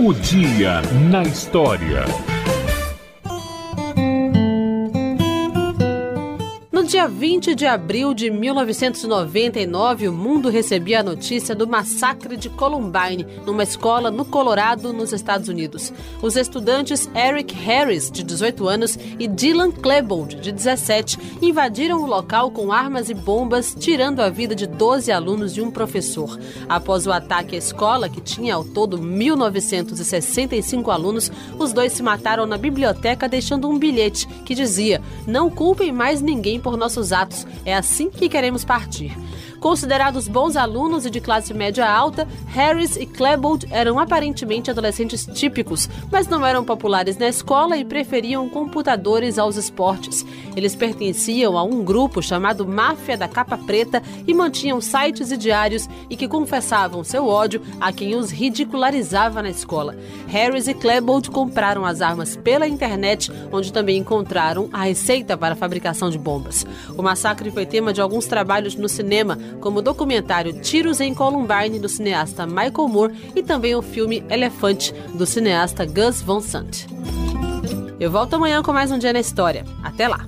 O dia na história. Dia 20 de abril de 1999, o mundo recebia a notícia do massacre de Columbine, numa escola no Colorado, nos Estados Unidos. Os estudantes Eric Harris, de 18 anos, e Dylan Klebold, de 17, invadiram o local com armas e bombas, tirando a vida de 12 alunos e um professor. Após o ataque à escola, que tinha ao todo 1.965 alunos, os dois se mataram na biblioteca, deixando um bilhete que dizia: Não culpem mais ninguém por nossos atos. É assim que queremos partir. Considerados bons alunos e de classe média alta, Harris e Klebold eram aparentemente adolescentes típicos, mas não eram populares na escola e preferiam computadores aos esportes. Eles pertenciam a um grupo chamado Máfia da Capa Preta e mantinham sites e diários e que confessavam seu ódio a quem os ridicularizava na escola. Harris e Klebold compraram as armas pela internet, onde também encontraram a receita para a fabricação de bombas. O massacre foi tema de alguns trabalhos no cinema, como o documentário Tiros em Columbine, do cineasta Michael Moore, e também o filme Elefante, do cineasta Gus Van Sant. Eu volto amanhã com mais um Dia na História. Até lá!